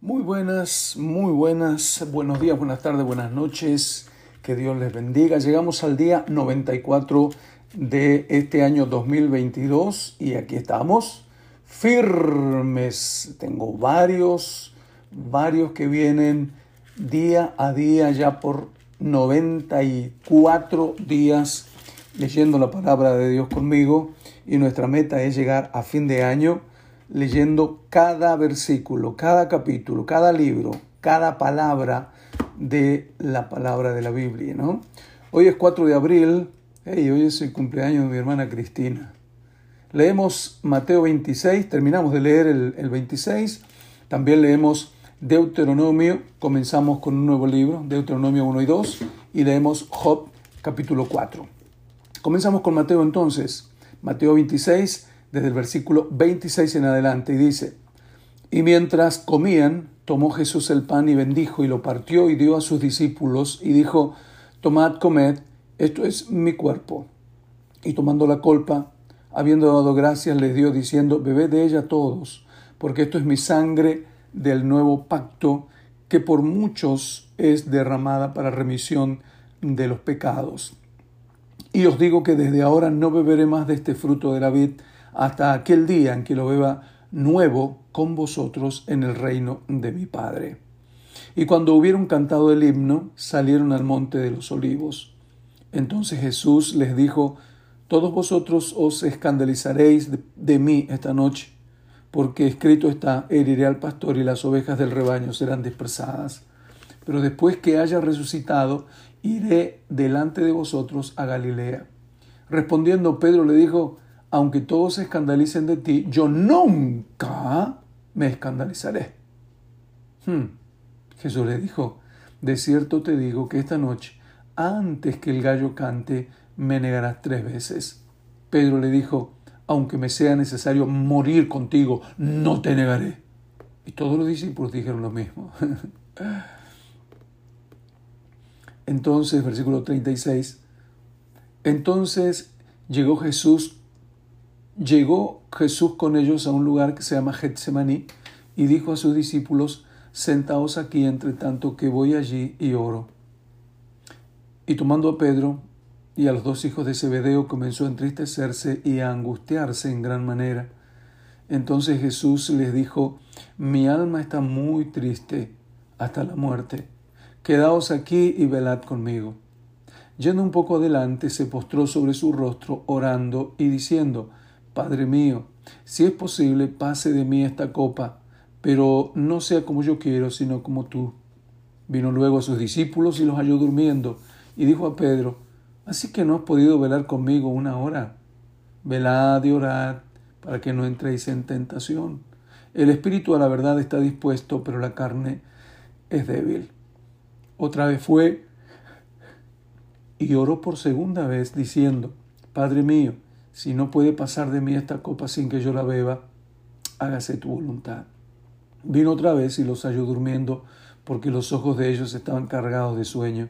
Muy buenas, muy buenas, buenos días, buenas tardes, buenas noches, que Dios les bendiga. Llegamos al día 94 de este año 2022 y aquí estamos firmes. Tengo varios, varios que vienen día a día ya por 94 días leyendo la palabra de Dios conmigo y nuestra meta es llegar a fin de año leyendo cada versículo, cada capítulo, cada libro, cada palabra de la palabra de la Biblia, ¿no? Hoy es 4 de abril, y hoy es el cumpleaños de mi hermana Cristina. Leemos Mateo 26, terminamos de leer el, el 26, también leemos Deuteronomio, comenzamos con un nuevo libro, Deuteronomio 1 y 2, y leemos Job capítulo 4. Comenzamos con Mateo entonces, Mateo 26, desde el versículo 26 en adelante, y dice, y mientras comían, tomó Jesús el pan y bendijo y lo partió y dio a sus discípulos y dijo, tomad, comed, esto es mi cuerpo. Y tomando la colpa, habiendo dado gracias, les dio diciendo, bebed de ella todos, porque esto es mi sangre del nuevo pacto, que por muchos es derramada para remisión de los pecados. Y os digo que desde ahora no beberé más de este fruto de la vid, hasta aquel día en que lo beba nuevo con vosotros en el reino de mi Padre. Y cuando hubieron cantado el himno, salieron al monte de los olivos. Entonces Jesús les dijo, Todos vosotros os escandalizaréis de, mí esta noche, porque escrito está, heriré al pastor y las ovejas del rebaño serán dispersadas. Pero después que haya resucitado, iré delante de vosotros a Galilea. Respondiendo Pedro le dijo, aunque todos se escandalicen de ti, yo nunca me escandalizaré. Hmm. Jesús le dijo, de cierto te digo que esta noche, antes que el gallo cante, me negarás tres veces. Pedro le dijo, aunque me sea necesario morir contigo, no te negaré. Y todos los discípulos dijeron lo mismo. Entonces, versículo 36, entonces llegó Jesús Llegó Jesús con ellos a un lugar que se llama Getsemaní y dijo a sus discípulos, Sentaos aquí entre tanto que voy allí y oro. Y tomando a Pedro y a los dos hijos de Zebedeo comenzó a entristecerse y a angustiarse en gran manera. Entonces Jesús les dijo, Mi alma está muy triste hasta la muerte. Quedaos aquí y velad conmigo. Yendo un poco adelante, se postró sobre su rostro, orando y diciendo, Padre mío, si es posible, pase de mí esta copa, pero no sea como yo quiero, sino como tú. Vino luego a sus discípulos y los halló durmiendo, y dijo a Pedro, ¿Así que no has podido velar conmigo una hora? Velad y orad para que no entréis en tentación. El espíritu a la verdad está dispuesto, pero la carne es débil. Otra vez fue y oró por segunda vez, diciendo, Padre mío, si no puede pasar de mí esta copa sin que yo la beba, hágase tu voluntad. Vino otra vez y los halló durmiendo, porque los ojos de ellos estaban cargados de sueño.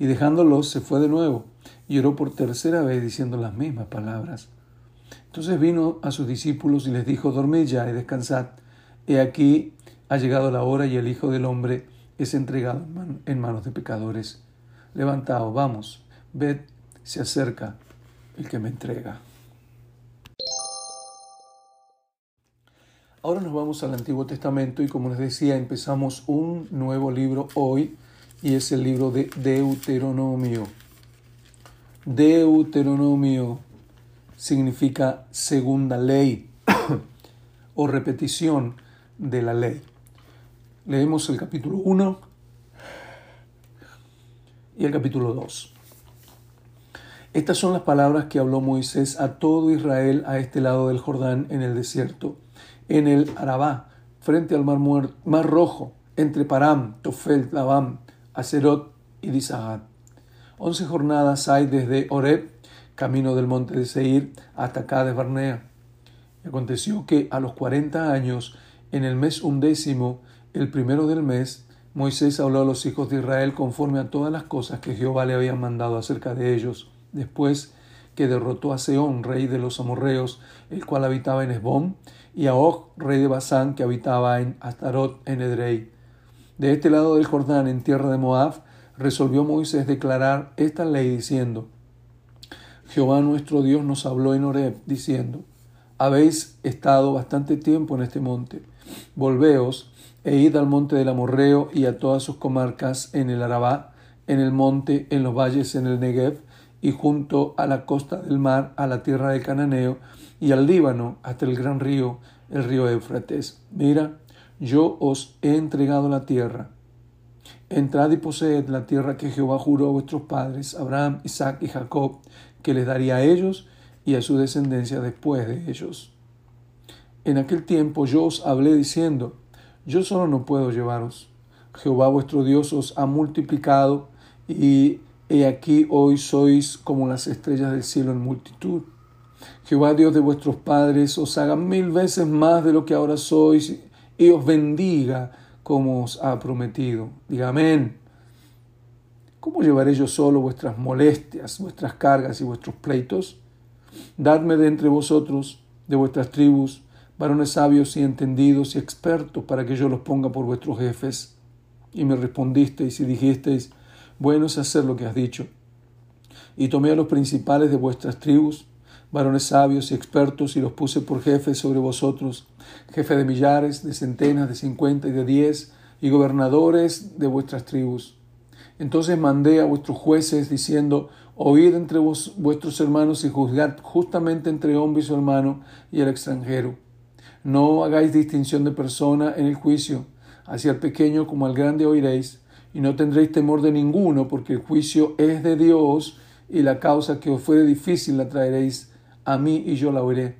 Y dejándolos se fue de nuevo, y oró por tercera vez diciendo las mismas palabras. Entonces vino a sus discípulos y les dijo, dormid ya y descansad. He aquí ha llegado la hora y el Hijo del Hombre es entregado en manos de pecadores. Levantaos, vamos, ved, se acerca el que me entrega. Ahora nos vamos al Antiguo Testamento y como les decía empezamos un nuevo libro hoy y es el libro de Deuteronomio. Deuteronomio significa segunda ley o repetición de la ley. Leemos el capítulo 1 y el capítulo 2. Estas son las palabras que habló Moisés a todo Israel a este lado del Jordán en el desierto en el Arabá, frente al mar, Rojo, entre Param, Tofel, Labam, Acerot y Disahat. Once jornadas hay desde Oreb, camino del monte de Seir, hasta Cades Barnea. aconteció que a los cuarenta años, en el mes undécimo, el primero del mes, Moisés habló a los hijos de Israel conforme a todas las cosas que Jehová le había mandado acerca de ellos. Después que derrotó a Seón, rey de los amorreos, el cual habitaba en Esbón, y a Og, rey de Basán, que habitaba en Astarot, en Edrei. De este lado del Jordán, en tierra de Moab, resolvió Moisés declarar esta ley diciendo, Jehová nuestro Dios nos habló en Horeb, diciendo, habéis estado bastante tiempo en este monte, volveos e id al monte del Amorreo y a todas sus comarcas en el Arabá, en el monte, en los valles, en el Negev, y junto a la costa del mar, a la tierra del Cananeo, y al Líbano, hasta el gran río, el río Éufrates. Mira, yo os he entregado la tierra. Entrad y poseed la tierra que Jehová juró a vuestros padres, Abraham, Isaac y Jacob, que les daría a ellos y a su descendencia después de ellos. En aquel tiempo yo os hablé diciendo, yo solo no puedo llevaros. Jehová vuestro Dios os ha multiplicado y he aquí hoy sois como las estrellas del cielo en multitud. Jehová Dios de vuestros padres os haga mil veces más de lo que ahora sois y os bendiga como os ha prometido. Diga amén. ¿Cómo llevaré yo solo vuestras molestias, vuestras cargas y vuestros pleitos? Dadme de entre vosotros, de vuestras tribus, varones sabios y entendidos y expertos, para que yo los ponga por vuestros jefes. Y me respondisteis y dijisteis, bueno es hacer lo que has dicho. Y tomé a los principales de vuestras tribus, varones sabios y expertos, y los puse por jefes sobre vosotros, jefe de millares, de centenas, de cincuenta y de diez, y gobernadores de vuestras tribus. Entonces mandé a vuestros jueces diciendo, oíd entre vos, vuestros hermanos y juzgad justamente entre hombre y su hermano y el extranjero. No hagáis distinción de persona en el juicio, hacia el pequeño como al grande oiréis, y no tendréis temor de ninguno, porque el juicio es de Dios, y la causa que os fuere difícil la traeréis a mí y yo la oiré.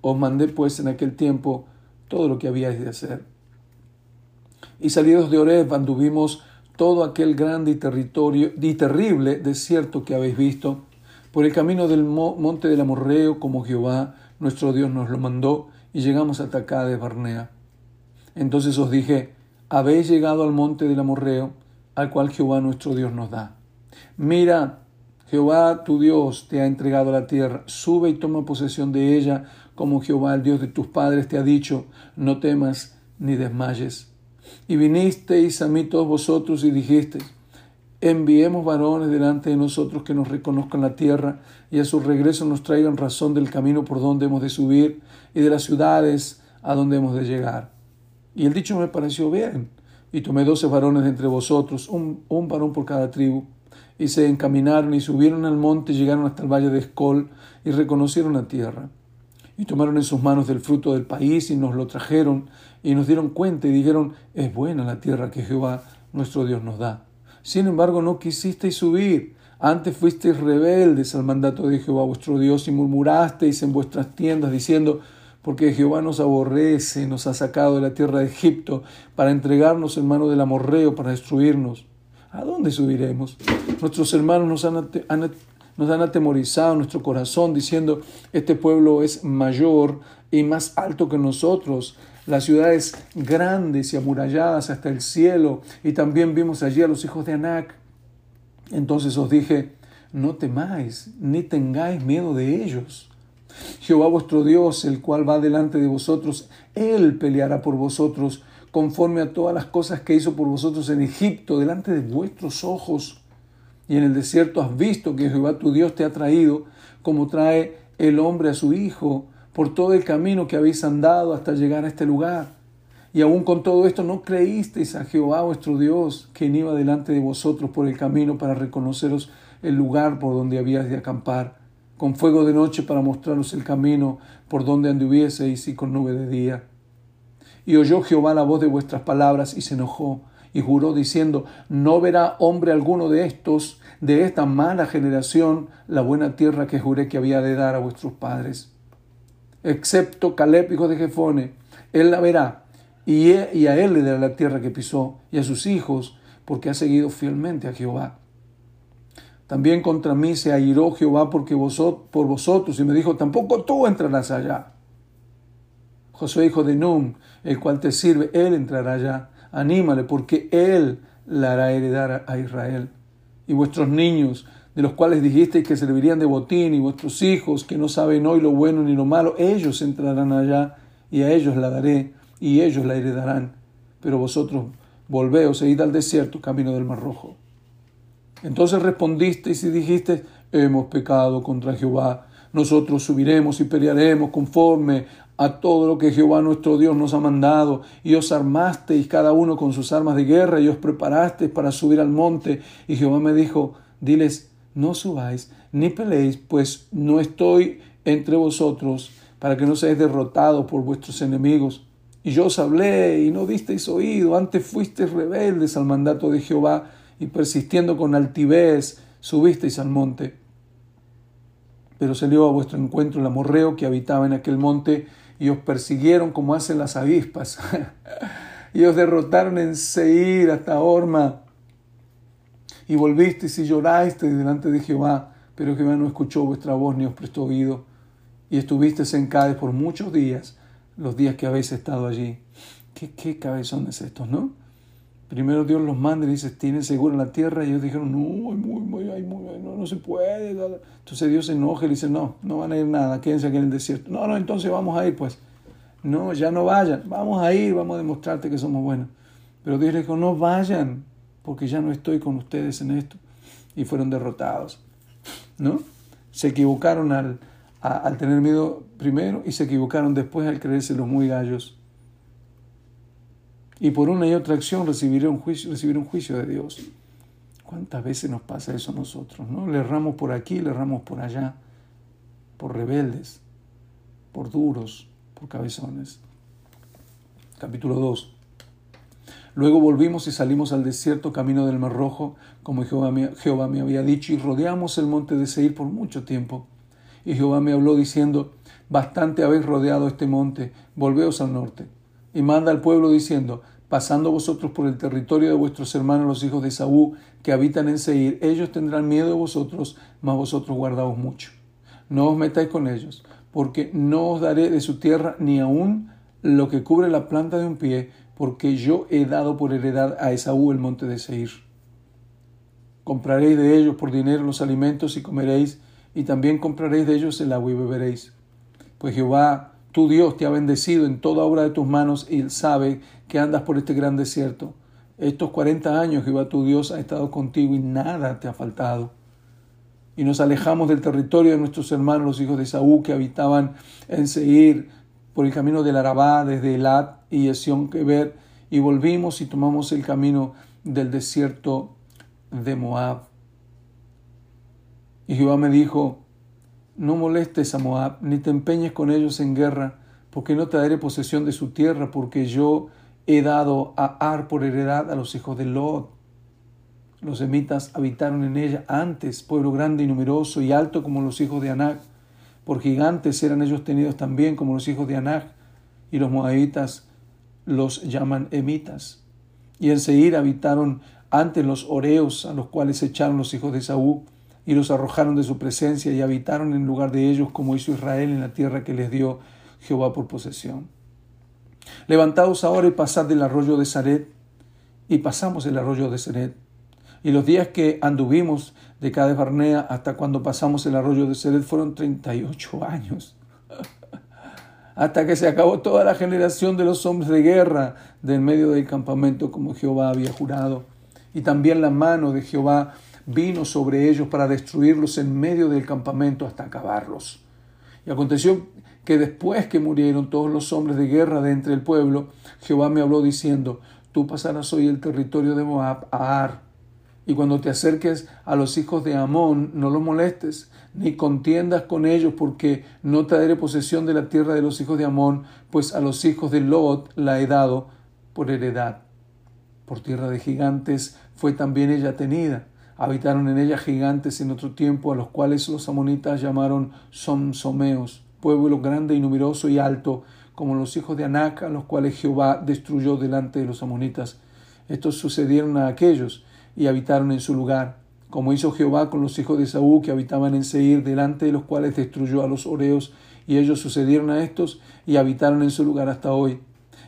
Os mandé pues en aquel tiempo todo lo que habíais de hacer. Y salidos de Oreb anduvimos todo aquel grande y, territorio, y terrible desierto que habéis visto, por el camino del monte del Amorreo, como Jehová nuestro Dios nos lo mandó, y llegamos hasta acá de Barnea. Entonces os dije, habéis llegado al monte del Amorreo, al cual Jehová nuestro Dios nos da. Mira, Jehová tu Dios te ha entregado la tierra, sube y toma posesión de ella, como Jehová el Dios de tus padres te ha dicho, no temas ni desmayes. Y vinisteis a mí todos vosotros y dijisteis, enviemos varones delante de nosotros que nos reconozcan la tierra y a su regreso nos traigan razón del camino por donde hemos de subir y de las ciudades a donde hemos de llegar. Y el dicho me pareció bien, y tomé doce varones entre vosotros, un, un varón por cada tribu, y se encaminaron y subieron al monte y llegaron hasta el valle de Escol y reconocieron la tierra. Y tomaron en sus manos del fruto del país y nos lo trajeron y nos dieron cuenta y dijeron, es buena la tierra que Jehová nuestro Dios nos da. Sin embargo, no quisisteis subir, antes fuisteis rebeldes al mandato de Jehová vuestro Dios y murmurasteis en vuestras tiendas diciendo, porque Jehová nos aborrece, nos ha sacado de la tierra de Egipto para entregarnos en mano del amorreo para destruirnos. ¿A dónde subiremos? Nuestros hermanos nos han, han atemorizado nuestro corazón diciendo, este pueblo es mayor y más alto que nosotros. Las ciudades grandes y amuralladas hasta el cielo. Y también vimos allí a los hijos de Anac. Entonces os dije, no temáis, ni tengáis miedo de ellos Jehová vuestro Dios, el cual va delante de vosotros, Él peleará por vosotros conforme a todas las cosas que hizo por vosotros en Egipto, delante de vuestros ojos. Y en el desierto has visto que Jehová tu Dios te ha traído, como trae el hombre a su hijo, por todo el camino que habéis andado hasta llegar a este lugar. Y aún con todo esto no creísteis a Jehová vuestro Dios, quien iba delante de vosotros por el camino para reconoceros el lugar por donde habíais de acampar con fuego de noche para mostraros el camino por donde anduvieseis y con nube de día. Y oyó Jehová la voz de vuestras palabras y se enojó y juró diciendo, no verá hombre alguno de estos, de esta mala generación, la buena tierra que juré que había de dar a vuestros padres. Excepto Caleb, hijo de Jefone, él la verá, y a él le dará la tierra que pisó, y a sus hijos, porque ha seguido fielmente a Jehová. También contra mí se airó Jehová porque por vosotros y me dijo, tampoco tú entrarás allá. Josué, hijo de Nun, el cual te sirve, él entrará allá. Anímale, porque él la hará heredar a Israel. Y vuestros niños, de los cuales dijisteis que servirían de botín, y vuestros hijos, que no saben hoy lo bueno ni lo malo, ellos entrarán allá y a ellos la daré, y ellos la heredarán. Pero vosotros volveos e id al desierto, camino del Mar Rojo. Entonces respondisteis y dijiste, hemos pecado contra Jehová, nosotros subiremos y pelearemos conforme a todo lo que Jehová nuestro Dios nos ha mandado, y os armasteis cada uno con sus armas de guerra, y os preparasteis para subir al monte. Y Jehová me dijo, diles, no subáis, ni peleéis, pues no estoy entre vosotros, para que no seáis derrotados por vuestros enemigos. Y yo os hablé, y no disteis oído, antes fuisteis rebeldes al mandato de Jehová, y persistiendo con altivez, subisteis al monte. Pero salió a vuestro encuentro el amorreo que habitaba en aquel monte, y os persiguieron como hacen las avispas, y os derrotaron en Seir hasta Orma, y volvisteis y llorasteis delante de Jehová, pero Jehová no escuchó vuestra voz ni os prestó oído, y estuvisteis en Cádiz por muchos días, los días que habéis estado allí. ¿Qué, qué cabezones estos, no? Primero Dios los manda y dice, tienen seguro la tierra, y ellos dijeron, no, muy, muy, muy, no, no se puede. Entonces Dios se enoja y dice, no, no van a ir nada, quédense aquí en el desierto. No, no, entonces vamos a ir, pues. No, ya no vayan, vamos a ir, vamos a demostrarte que somos buenos. Pero Dios le dijo, no vayan, porque ya no estoy con ustedes en esto. Y fueron derrotados. ¿No? Se equivocaron al, al tener miedo primero y se equivocaron después al creerse los muy gallos. Y por una y otra acción recibieron juicio, recibieron juicio de Dios. ¿Cuántas veces nos pasa eso a nosotros? ¿no? Le erramos por aquí, le erramos por allá, por rebeldes, por duros, por cabezones. Capítulo 2. Luego volvimos y salimos al desierto camino del Mar Rojo, como Jehová me, Jehová me había dicho, y rodeamos el monte de Seir por mucho tiempo. Y Jehová me habló diciendo, bastante habéis rodeado este monte, volveos al norte. Y manda al pueblo diciendo, pasando vosotros por el territorio de vuestros hermanos los hijos de Saúl, que habitan en Seir, ellos tendrán miedo de vosotros, mas vosotros guardaos mucho. No os metáis con ellos, porque no os daré de su tierra ni aun lo que cubre la planta de un pie, porque yo he dado por heredad a Esaú el monte de Seir. Compraréis de ellos por dinero los alimentos y comeréis, y también compraréis de ellos el agua y beberéis. Pues Jehová, tu Dios, te ha bendecido en toda obra de tus manos, y él sabe que andas por este gran desierto. Estos cuarenta años Jehová tu Dios ha estado contigo y nada te ha faltado. Y nos alejamos del territorio de nuestros hermanos, los hijos de Esaú, que habitaban en Seir, por el camino del Arabá, desde Elat y Esión Keber, y volvimos y tomamos el camino del desierto de Moab. Y Jehová me dijo, no molestes a Moab, ni te empeñes con ellos en guerra, porque no te daré posesión de su tierra, porque yo he dado a Ar por heredad a los hijos de Lot. Los semitas habitaron en ella antes, pueblo grande y numeroso y alto como los hijos de Anac. Por gigantes eran ellos tenidos también como los hijos de Anac, y los moabitas los llaman emitas. Y en Seir habitaron antes los oreos, a los cuales echaron los hijos de Saúl, y los arrojaron de su presencia, y habitaron en lugar de ellos, como hizo Israel en la tierra que les dio Jehová por posesión. Levantaos ahora y pasad del arroyo de Saret, y pasamos el arroyo de Saret. Y los días que anduvimos de Cades Barnea hasta cuando pasamos el arroyo de Seret fueron 38 años. hasta que se acabó toda la generación de los hombres de guerra del medio del campamento como Jehová había jurado. Y también la mano de Jehová vino sobre ellos para destruirlos en medio del campamento hasta acabarlos. Y aconteció que después que murieron todos los hombres de guerra de entre el pueblo, Jehová me habló diciendo, tú pasarás hoy el territorio de Moab a Ar, y cuando te acerques a los hijos de Amón, no los molestes, ni contiendas con ellos, porque no te posesión de la tierra de los hijos de Amón, pues a los hijos de Lot la he dado por heredad. Por tierra de gigantes fue también ella tenida. Habitaron en ella gigantes en otro tiempo, a los cuales los amonitas llamaron Somsomeos, pueblo grande y numeroso y alto, como los hijos de Anac, a los cuales Jehová destruyó delante de los amonitas. Estos sucedieron a aquellos y habitaron en su lugar, como hizo Jehová con los hijos de Saúl que habitaban en Seir, delante de los cuales destruyó a los oreos, y ellos sucedieron a estos y habitaron en su lugar hasta hoy.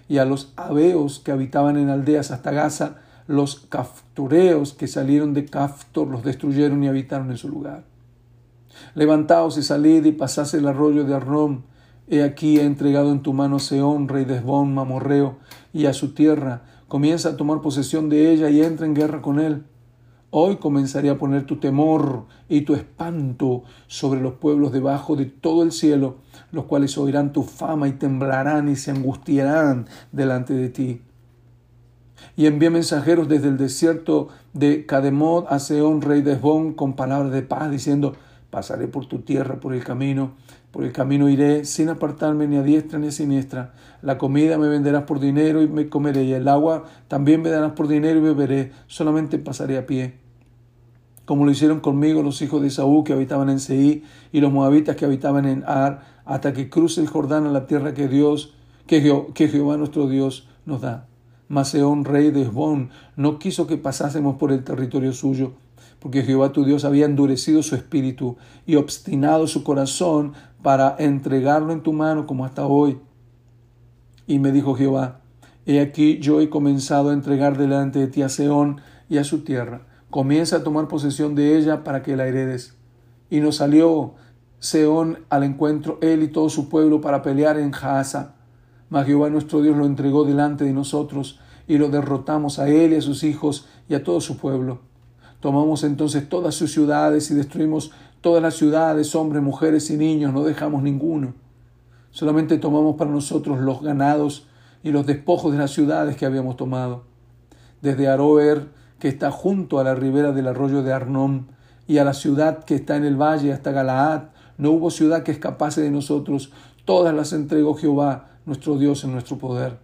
Y a los abeos que habitaban en aldeas hasta Gaza, los caftoreos que salieron de Caftor los destruyeron y habitaron en su lugar. Levantaos y salid y pasad el arroyo de Arrom, He aquí he entregado en tu mano Seón, rey de Esbón, Mamorreo, y a su tierra. Comienza a tomar posesión de ella y entra en guerra con él. Hoy comenzaré a poner tu temor y tu espanto sobre los pueblos debajo de todo el cielo, los cuales oirán tu fama y temblarán y se angustiarán delante de ti. Y envié mensajeros desde el desierto de Cademot a Seón, rey de Esbón, con palabras de paz, diciendo, pasaré por tu tierra, por el camino, por el camino iré, sin apartarme ni a diestra ni a siniestra. La comida me venderás por dinero y me comeré, y el agua también me darás por dinero y beberé, solamente pasaré a pie. Como lo hicieron conmigo los hijos de Saúl que habitaban en Seí y los moabitas que habitaban en Ar, hasta que cruce el Jordán a la tierra que Dios, que, que Jehová nuestro Dios nos da. Maseón, rey de Esbón, no quiso que pasásemos por el territorio suyo, porque Jehová tu Dios había endurecido su espíritu y obstinado su corazón para entregarlo en tu mano como hasta hoy. Y me dijo Jehová, he aquí yo he comenzado a entregar delante de ti a Seón y a su tierra. Comienza a tomar posesión de ella para que la heredes. Y nos salió Seón al encuentro, él y todo su pueblo, para pelear en Jaasa. Mas Jehová nuestro Dios lo entregó delante de nosotros, y lo derrotamos a él y a sus hijos y a todo su pueblo. Tomamos entonces todas sus ciudades y destruimos todas las ciudades, hombres, mujeres y niños, no dejamos ninguno. Solamente tomamos para nosotros los ganados y los despojos de las ciudades que habíamos tomado. Desde Aroer, que está junto a la ribera del arroyo de Arnón, y a la ciudad que está en el valle hasta Galaad, no hubo ciudad que escapase de nosotros, todas las entregó Jehová, nuestro Dios, en nuestro poder.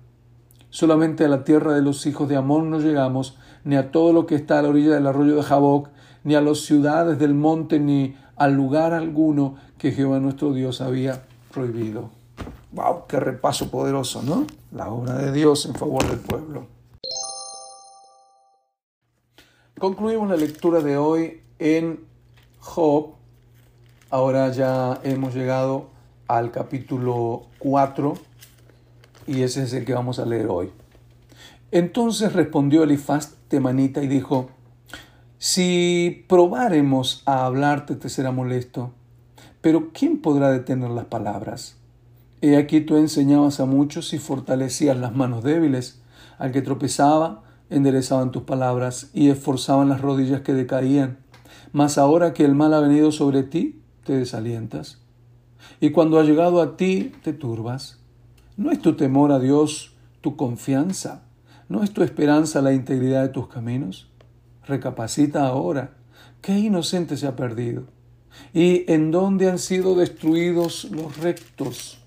Solamente a la tierra de los hijos de Amón no llegamos, ni a todo lo que está a la orilla del arroyo de Jaboc, ni a las ciudades del monte, ni al lugar alguno que Jehová nuestro Dios había prohibido. ¡Wow! ¡Qué repaso poderoso, ¿no? La obra de Dios en favor del pueblo. Concluimos la lectura de hoy en Job. Ahora ya hemos llegado al capítulo 4 y ese es el que vamos a leer hoy. Entonces respondió Elifaz temanita y dijo, si probáremos a hablarte te será molesto, pero ¿quién podrá detener las palabras? He aquí tú enseñabas a muchos y fortalecías las manos débiles, al que tropezaba, enderezaban tus palabras y esforzaban las rodillas que decaían. Mas ahora que el mal ha venido sobre ti, te desalientas. Y cuando ha llegado a ti, te turbas. ¿No es tu temor a Dios tu confianza? ¿No es tu esperanza la integridad de tus caminos? Recapacita ahora. ¿Qué inocente se ha perdido? ¿Y en dónde han sido destruidos los rectos?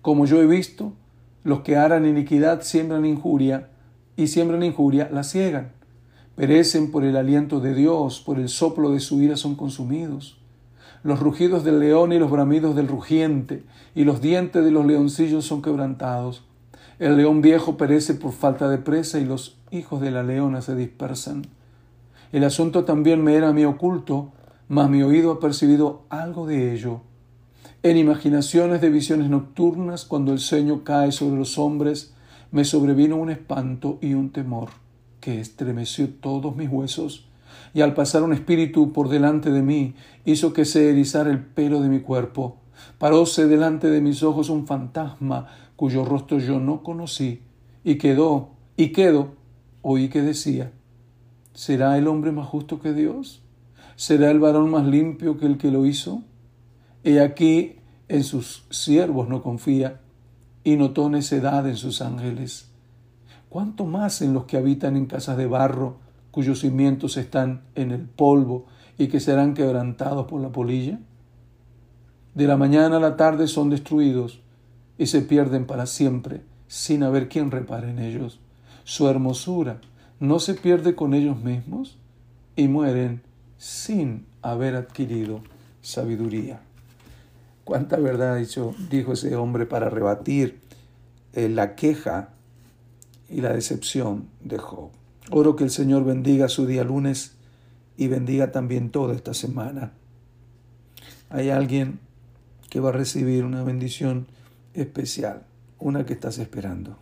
Como yo he visto, los que harán iniquidad siembran injuria, y siembran injuria la ciegan. Perecen por el aliento de Dios, por el soplo de su ira son consumidos. Los rugidos del león y los bramidos del rugiente y los dientes de los leoncillos son quebrantados. El león viejo perece por falta de presa y los hijos de la leona se dispersan. El asunto también me era a mí oculto, mas mi oído ha percibido algo de ello. En imaginaciones de visiones nocturnas, cuando el sueño cae sobre los hombres, me sobrevino un espanto y un temor que estremeció todos mis huesos y al pasar un espíritu por delante de mí, hizo que se erizara el pelo de mi cuerpo. Paróse delante de mis ojos un fantasma cuyo rostro yo no conocí, y quedó, y quedó, oí que decía, ¿será el hombre más justo que Dios? ¿Será el varón más limpio que el que lo hizo? He aquí en sus siervos no confía, y notó necedad en sus ángeles. ¿Cuánto más en los que habitan en casas de barro, cuyos cimientos están en el polvo y que serán quebrantados por la polilla? De la mañana a la tarde son destruidos y se pierden para siempre sin haber quien repare en ellos. Su hermosura no se pierde con ellos mismos y mueren sin haber adquirido sabiduría. ¿Cuánta verdad dicho, dijo ese hombre para rebatir eh, la queja y la decepción de Job? Oro que el Señor bendiga su día lunes y bendiga también toda esta semana. Hay alguien que va a recibir una bendición especial, una que estás esperando.